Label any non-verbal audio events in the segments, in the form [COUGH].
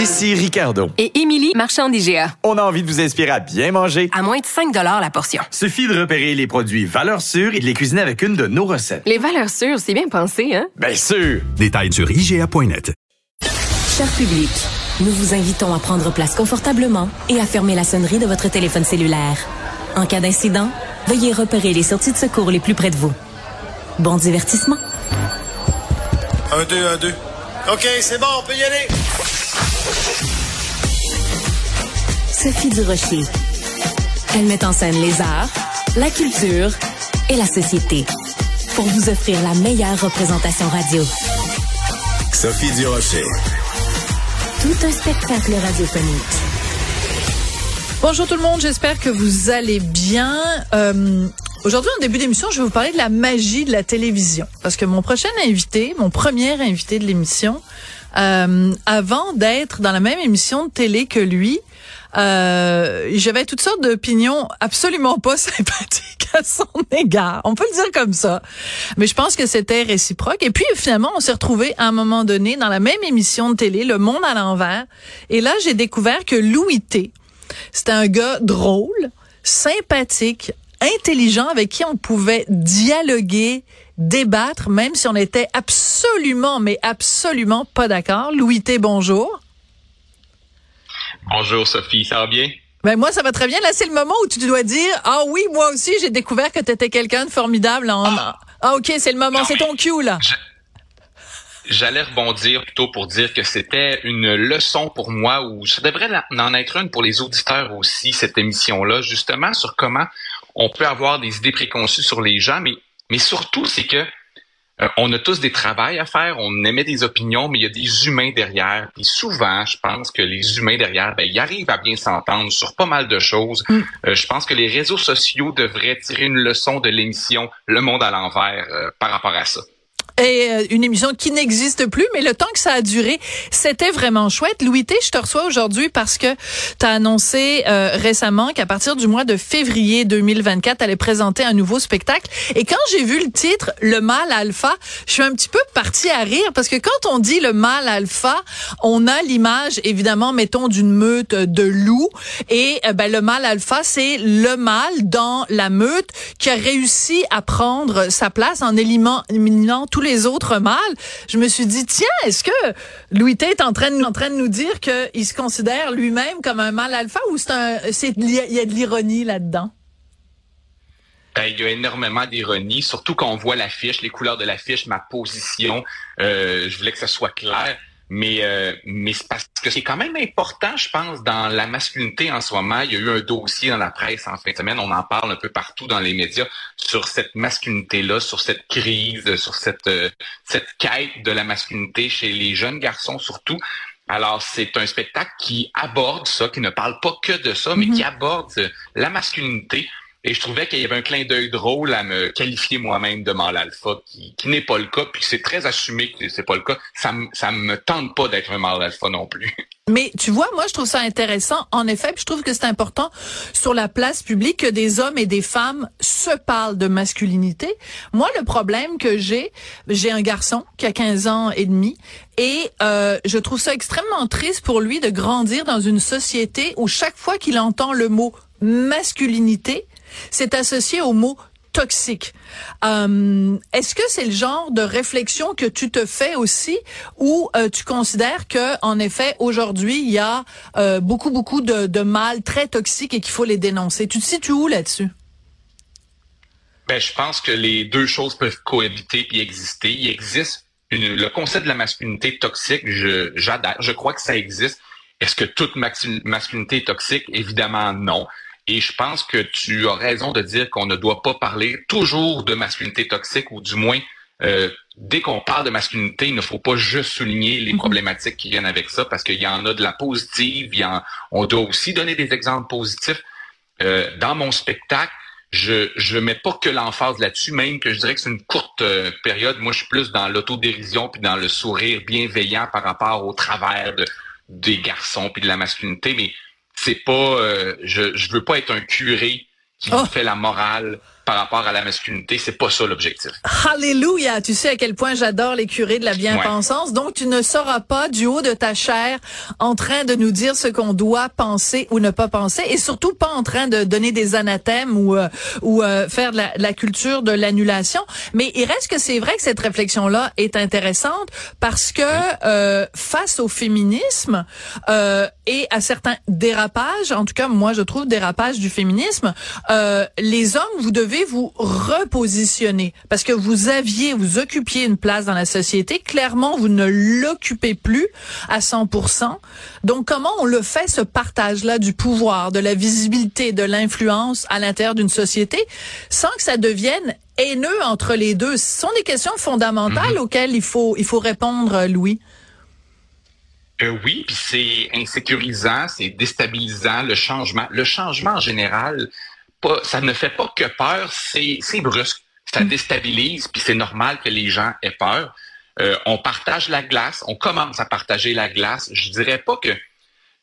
Ici Ricardo. Et Émilie, marchand d'IGA. On a envie de vous inspirer à bien manger. À moins de 5 la portion. Suffit de repérer les produits valeurs sûres et de les cuisiner avec une de nos recettes. Les valeurs sûres, c'est bien pensé, hein? Bien sûr! Détails sur IGA.net. Cher public, nous vous invitons à prendre place confortablement et à fermer la sonnerie de votre téléphone cellulaire. En cas d'incident, veuillez repérer les sorties de secours les plus près de vous. Bon divertissement. Un, deux, un, deux. OK, c'est bon, on peut y aller. Sophie Durocher. Elle met en scène les arts, la culture et la société pour vous offrir la meilleure représentation radio. Sophie Durocher. Tout un spectacle radiophonique. Bonjour tout le monde, j'espère que vous allez bien. Euh, Aujourd'hui, en début d'émission, je vais vous parler de la magie de la télévision. Parce que mon prochain invité, mon premier invité de l'émission, euh, avant d'être dans la même émission de télé que lui, euh, j'avais toutes sortes d'opinions absolument pas [LAUGHS] sympathiques à son égard. On peut le dire comme ça. Mais je pense que c'était réciproque. Et puis finalement, on s'est retrouvés à un moment donné dans la même émission de télé, Le Monde à l'envers. Et là, j'ai découvert que Louis T, c'était un gars drôle, sympathique, intelligent avec qui on pouvait dialoguer, débattre, même si on était absolument, mais absolument pas d'accord. Louis T, bonjour. Bonjour Sophie, ça va bien? Ben moi, ça va très bien. Là, c'est le moment où tu dois dire, ah oui, moi aussi, j'ai découvert que tu étais quelqu'un de formidable. En... Ah. ah ok, c'est le moment, c'est ton cue là. J'allais rebondir plutôt pour dire que c'était une leçon pour moi ou ça devrait en être une pour les auditeurs aussi, cette émission-là, justement sur comment on peut avoir des idées préconçues sur les gens, mais, mais surtout, c'est que euh, on a tous des travails à faire, on émet des opinions, mais il y a des humains derrière. Puis souvent, je pense que les humains derrière, ben, ils arrivent à bien s'entendre sur pas mal de choses. Mm. Euh, je pense que les réseaux sociaux devraient tirer une leçon de l'émission Le Monde à l'envers euh, par rapport à ça et euh, une émission qui n'existe plus, mais le temps que ça a duré, c'était vraiment chouette. Louis T, je te reçois aujourd'hui parce que tu as annoncé euh, récemment qu'à partir du mois de février 2024, tu allais présenter un nouveau spectacle. Et quand j'ai vu le titre, Le mal alpha, je suis un petit peu partie à rire parce que quand on dit le mal alpha, on a l'image, évidemment, mettons, d'une meute de loups. Et euh, ben, le mal alpha, c'est le mal dans la meute qui a réussi à prendre sa place en éliminant tous les les autres mâles, je me suis dit, tiens, est-ce que Louis T est en train de, nous dire qu'il se considère lui-même comme un mâle alpha ou c'est un, il y a de l'ironie là-dedans? Ben, il y a énormément d'ironie, surtout quand on voit l'affiche, les couleurs de l'affiche, ma position. Euh, je voulais que ça soit clair. Mais, euh, mais c'est parce que c'est quand même important, je pense, dans la masculinité en ce moment. Il y a eu un dossier dans la presse en fin de semaine, on en parle un peu partout dans les médias, sur cette masculinité-là, sur cette crise, sur cette, euh, cette quête de la masculinité chez les jeunes garçons surtout. Alors, c'est un spectacle qui aborde ça, qui ne parle pas que de ça, mais mm-hmm. qui aborde la masculinité et je trouvais qu'il y avait un clin d'œil drôle à me qualifier moi-même de mâle alpha, qui, qui n'est pas le cas, puis c'est très assumé que c'est pas le cas. Ça, ça me tente pas d'être un mâle alpha non plus. [LAUGHS] Mais tu vois, moi, je trouve ça intéressant. En effet, puis je trouve que c'est important sur la place publique que des hommes et des femmes se parlent de masculinité. Moi, le problème que j'ai, j'ai un garçon qui a 15 ans et demi et euh, je trouve ça extrêmement triste pour lui de grandir dans une société où chaque fois qu'il entend le mot masculinité, c'est associé au mot toxique. Euh, est-ce que c'est le genre de réflexion que tu te fais aussi, ou euh, tu considères que, en effet, aujourd'hui, il y a euh, beaucoup, beaucoup de, de mal très toxiques et qu'il faut les dénoncer? Tu te situes où là-dessus? Ben, je pense que les deux choses peuvent cohabiter et exister. Il existe le concept de la masculinité toxique. Je. Je crois que ça existe. Est-ce que toute masculinité est toxique? Évidemment, non. Et je pense que tu as raison de dire qu'on ne doit pas parler toujours de masculinité toxique ou du moins euh, dès qu'on parle de masculinité, il ne faut pas juste souligner les problématiques qui viennent avec ça, parce qu'il y en a de la positive, il y en, on doit aussi donner des exemples positifs. Euh, dans mon spectacle, je je mets pas que l'emphase là-dessus, même que je dirais que c'est une courte euh, période. Moi, je suis plus dans l'autodérision puis dans le sourire bienveillant par rapport au travers de, des garçons puis de la masculinité, mais c'est pas, euh, je je veux pas être un curé qui Oh. fait la morale par rapport à la masculinité. C'est pas ça l'objectif. Alléluia! Tu sais à quel point j'adore les curés de la bien-pensance. Donc, tu ne seras pas du haut de ta chair en train de nous dire ce qu'on doit penser ou ne pas penser et surtout pas en train de donner des anathèmes ou, euh, ou euh, faire de la, de la culture de l'annulation. Mais il reste que c'est vrai que cette réflexion-là est intéressante parce que euh, face au féminisme euh, et à certains dérapages, en tout cas moi je trouve dérapage du féminisme, euh, les hommes vous devez vous repositionner parce que vous aviez, vous occupiez une place dans la société. Clairement, vous ne l'occupez plus à 100%. Donc, comment on le fait ce partage-là du pouvoir, de la visibilité, de l'influence à l'intérieur d'une société, sans que ça devienne haineux entre les deux? Ce sont des questions fondamentales auxquelles il faut il faut répondre, Louis. Euh, oui, puis c'est insécurisant, c'est déstabilisant le changement. Le changement en général, pas, ça ne fait pas que peur, c'est brusque, ça déstabilise, puis c'est normal que les gens aient peur. Euh, on partage la glace, on commence à partager la glace. Je dirais pas que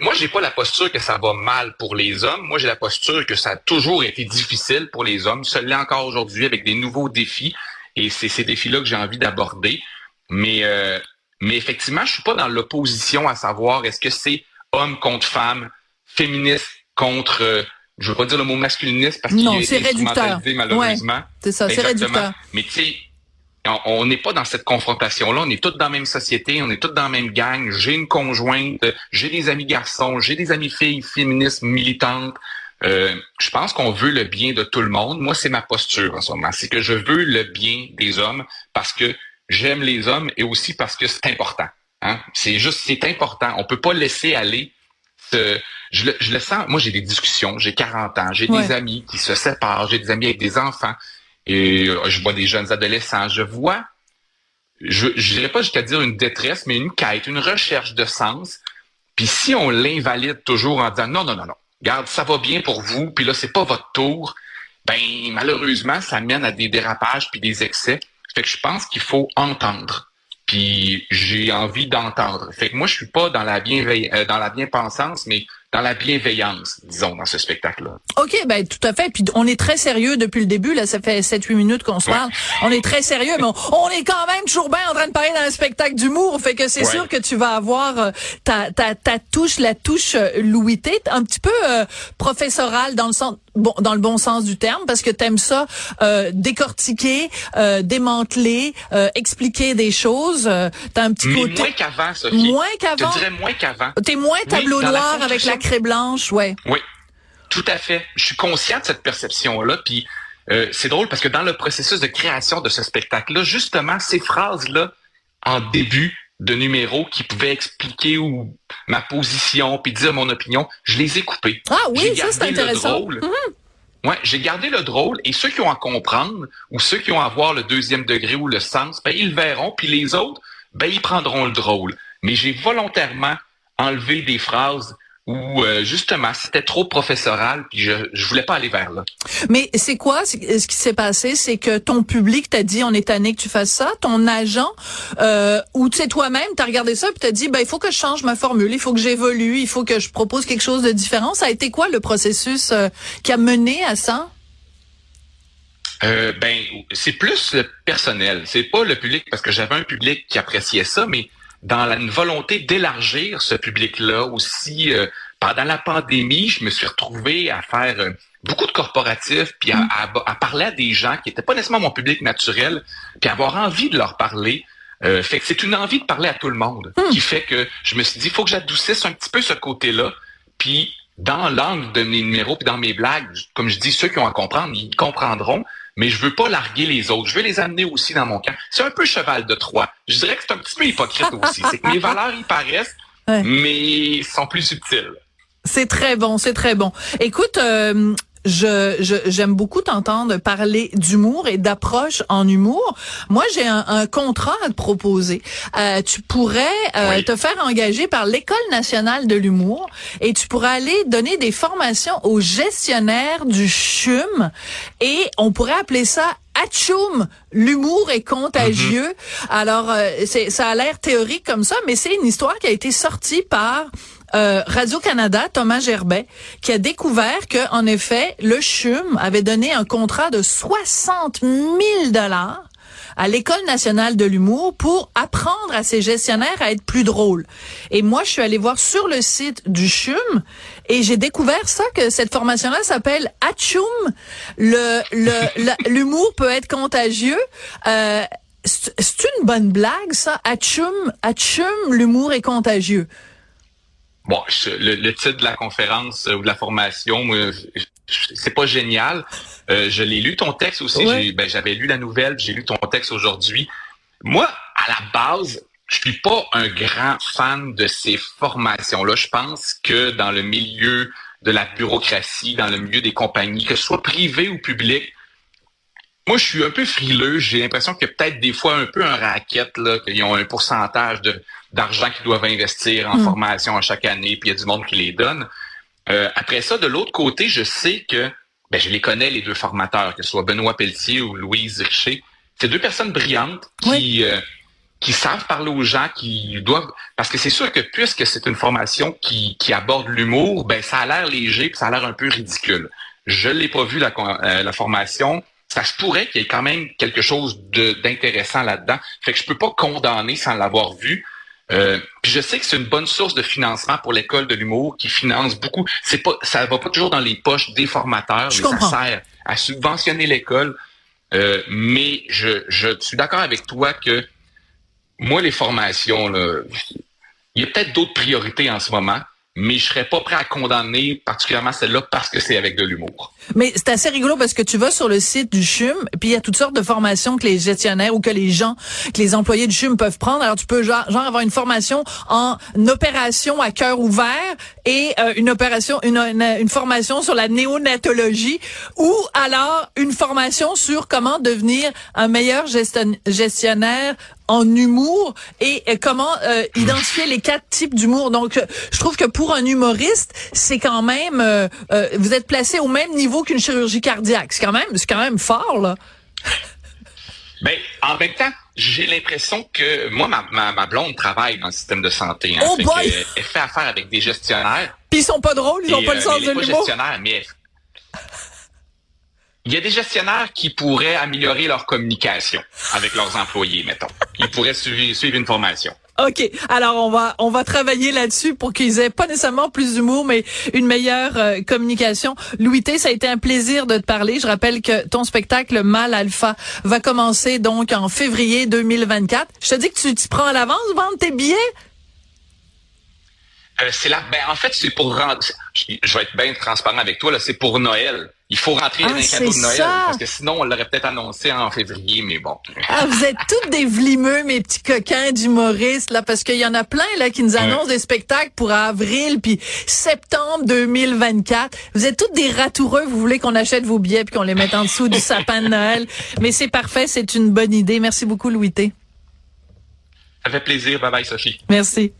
moi j'ai pas la posture que ça va mal pour les hommes. Moi j'ai la posture que ça a toujours été difficile pour les hommes. Ça l'est encore aujourd'hui avec des nouveaux défis, et c'est ces défis-là que j'ai envie d'aborder. Mais euh, mais effectivement, je suis pas dans l'opposition à savoir est-ce que c'est homme contre femme, féministe contre, euh, je veux pas dire le mot masculiniste parce qu'il est c'est réducteur. malheureusement. Ouais, c'est ça, c'est réducteur. Mais tu sais, on- n'est pas dans cette confrontation-là. On est tous dans la même société, on est tous dans la même gang. J'ai une conjointe, j'ai des amis garçons, j'ai des amis filles féministes militantes. Euh, je pense qu'on veut le bien de tout le monde. Moi, c'est ma posture en ce moment. C'est que je veux le bien des hommes parce que j'aime les hommes et aussi parce que c'est important. Hein? C'est juste, c'est important. On peut pas laisser aller je, le, je le sens. Moi, j'ai des discussions. J'ai 40 ans. J'ai Ouais. des amis qui se séparent. J'ai des amis avec des enfants. Et euh, je vois des jeunes adolescents. Je vois, je dirais pas jusqu'à dire une détresse, mais une quête, une recherche de sens. Puis si on l'invalide toujours en disant non, non, non, non, garde, ça va bien pour vous, puis là, c'est pas votre tour, ben malheureusement, ça mène à des dérapages puis des excès. Fait que je pense qu'il faut entendre. Puis j'ai envie d'entendre. Fait que moi, je suis pas dans la bienveillance, dans la bien-pensance, mais dans la bienveillance, disons, dans ce spectacle-là. OK, ben tout à fait. Puis on est très sérieux depuis le début. Là, ça fait 7-8 minutes qu'on se Ouais. parle. On est très sérieux, mais on, on est quand même toujours bien en train de parler dans un spectacle d'humour. Fait que c'est Ouais. sûr que tu vas avoir euh, ta, ta, ta touche, la touche euh, Louis T, un petit peu euh, professorale dans le sens bon dans le bon sens du terme parce que t'aimes ça euh, décortiquer, euh, démanteler, euh, expliquer des choses. Euh, T'as un petit Mais côté moins qu'avant, Sophie. Moins qu'avant? Je dirais moins qu'avant. T'es moins tableau noir avec la craie blanche, ouais. Oui, tout à fait. Je suis conscient de cette perception-là. Puis euh, c'est drôle parce que dans le processus de création de ce spectacle-là, justement, ces phrases-là, en début de numéro qui pouvaient expliquer ou ma position puis dire mon opinion, je les ai coupées. Ah oui, ça c'est gardé le intéressant. Drôle. Ouais, j'ai gardé le drôle et ceux qui ont à comprendre ou ceux qui ont à voir le deuxième degré ou le sens, ben ils le verront puis les autres, ben ils prendront le drôle. Mais j'ai volontairement enlevé des phrases où euh, justement c'était trop professoral puis je je voulais pas aller vers là. Mais c'est quoi? C'est- ce qui s'est passé C'est que ton public t'a dit on est tanné que tu fasses ça. Ton agent euh, ou tu sais toi-même t'as regardé ça puis t'as dit ben il faut que je change ma formule, il faut que j'évolue, il faut que je propose quelque chose de différent. Ça a été quoi le processus euh, qui a mené à ça? Euh, ben, c'est plus le personnel. C'est pas le public parce que j'avais un public qui appréciait ça, mais dans la une volonté d'élargir ce public-là aussi. euh, pendant la pandémie, je me suis retrouvé à faire euh, beaucoup de corporatifs, puis à, à- à parler à des gens qui n'étaient pas nécessairement mon public naturel, puis avoir envie de leur parler. Euh, fait que c'est une envie de parler à tout le monde qui fait que je me suis dit, il faut que j'adoucisse un petit peu ce côté-là. Puis dans l'angle de mes numéros puis dans mes blagues, comme je dis, ceux qui ont à comprendre, ils comprendront. Mais je veux pas larguer les autres. Je veux les amener aussi dans mon camp. C'est un peu cheval de Troie. Je dirais que c'est un petit peu hypocrite aussi. C'est que mes valeurs y paraissent, Ouais. mais sont plus subtiles. C'est très bon, c'est très bon. Écoute, euh, je je- j'aime beaucoup t'entendre parler d'humour et d'approche en humour. Moi, j'ai un, un contrat à te proposer. Euh, tu pourrais euh, Oui. te faire engager par l'École nationale de l'humour et tu pourrais aller donner des formations aux gestionnaires du CHUM et on pourrait appeler ça Atchoum, l'humour est contagieux. Alors, euh, c'est, ça a l'air théorique comme ça, mais c'est une histoire qui a été sortie par euh, Radio-Canada, Thomas Gerbet, qui a découvert que, en effet, le CHUM avait donné un contrat de 60 000 dollars à l'École nationale de l'humour pour apprendre à ses gestionnaires à être plus drôles. Et moi, je suis allée voir sur le site du CHUM et j'ai découvert ça, que cette formation-là s'appelle Atchoum. Le, [LAUGHS] l'humour peut être contagieux. Euh, c'est c'est une bonne blague, ça? Atchoum, Atchoum, l'humour est contagieux. Bon, je- le, le titre de la conférence euh, ou de la formation, c'est pas génial. Euh, je l'ai lu ton texte aussi. Ouais. Ben, j'avais lu la nouvelle, j'ai lu ton texte aujourd'hui. Moi, à la base, je suis pas un grand fan de ces formations-là. Je pense que dans le milieu de la bureaucratie, dans le milieu des compagnies, que ce soit privé ou public, moi, je suis un peu frileux. J'ai l'impression qu'il y a peut-être des fois un peu un racket, là, qu'ils ont un pourcentage de d'argent qu'ils doivent investir en Mm. formation à chaque année, puis il y a du monde qui les donne. Euh, après ça, de l'autre côté, je sais que ben, je les connais, les deux formateurs, que ce soit Benoît Pelletier ou Louise Richer. C'est deux personnes brillantes qui, euh, qui savent parler aux gens, qui doivent... Parce que c'est sûr que puisque c'est une formation qui, qui aborde l'humour, ben ça a l'air léger, puis ça a l'air un peu ridicule. Je l'ai pas vu, la, euh, la formation. Ça se pourrait qu'il y ait quand même quelque chose d'intéressant là-dedans. Fait que je peux pas condamner sans l'avoir vu. Euh, puis je sais que c'est une bonne source de financement pour l'école de l'humour qui finance beaucoup. C'est pas, ça va pas toujours dans les poches des formateurs, Je mais comprends. ça sert à subventionner l'école. Euh, mais je, je suis d'accord avec toi que moi les formations là, il y a peut-être d'autres priorités en ce moment, mais je serais pas prêt à condamner particulièrement celle-là parce que c'est avec de l'humour. Mais c'est assez rigolo parce que tu vas sur le site du CHUM, puis il y a toutes sortes de formations que les gestionnaires ou que les gens, que les employés du CHUM peuvent prendre. Alors tu peux genre, avoir une formation en opération à cœur ouvert et euh, une opération, une, formation sur la néonatologie ou alors une formation sur comment devenir un meilleur gestion- gestionnaire en humour et comment euh, identifier les quatre types d'humour. Donc, euh, je trouve que pour un humoriste, c'est quand même, euh, euh, vous êtes placé au même niveau qu'une chirurgie cardiaque. C'est quand même, c'est quand même fort là. [LAUGHS] Ben, en même temps, j'ai l'impression que moi, ma, ma, ma blonde travaille dans le système de santé. Hein, Oh Fait boy! elle fait affaire avec des gestionnaires. Puis ils sont pas drôles, ils ont Et, pas le sens de l'humour. gestionnaire, mais il y a des gestionnaires qui pourraient améliorer leur communication avec leurs employés, mettons. Ils pourraient suivre, suivre une formation. OK. Alors on va on va travailler là-dessus pour qu'ils aient pas nécessairement plus d'humour mais une meilleure euh, communication. Louis T, ça a été un plaisir de te parler. Je rappelle que ton spectacle Mal Alpha va commencer donc en février 2024. Je te dis que tu t'y prends à l'avance vendre tes billets? Euh, c'est là, ben en fait, c'est pour rendre. Je, je vais être bien transparent avec toi là. C'est pour Noël. Il faut rentrer Ah, dans les cadeaux de Noël ça. parce que sinon on l'aurait peut-être annoncé en février, mais bon. Ah, vous êtes tous des vlimeux, mes petits coquins d'humoristes, là, parce qu'il y en a plein, là, qui nous annoncent des spectacles pour avril, puis septembre 2024. Vous êtes tous des ratoureux, vous voulez qu'on achète vos billets puis qu'on les mette en dessous du sapin de Noël. Mais c'est parfait, c'est une bonne idée. Merci beaucoup, Louis T. Ça fait plaisir. Bye bye, Sophie. Merci.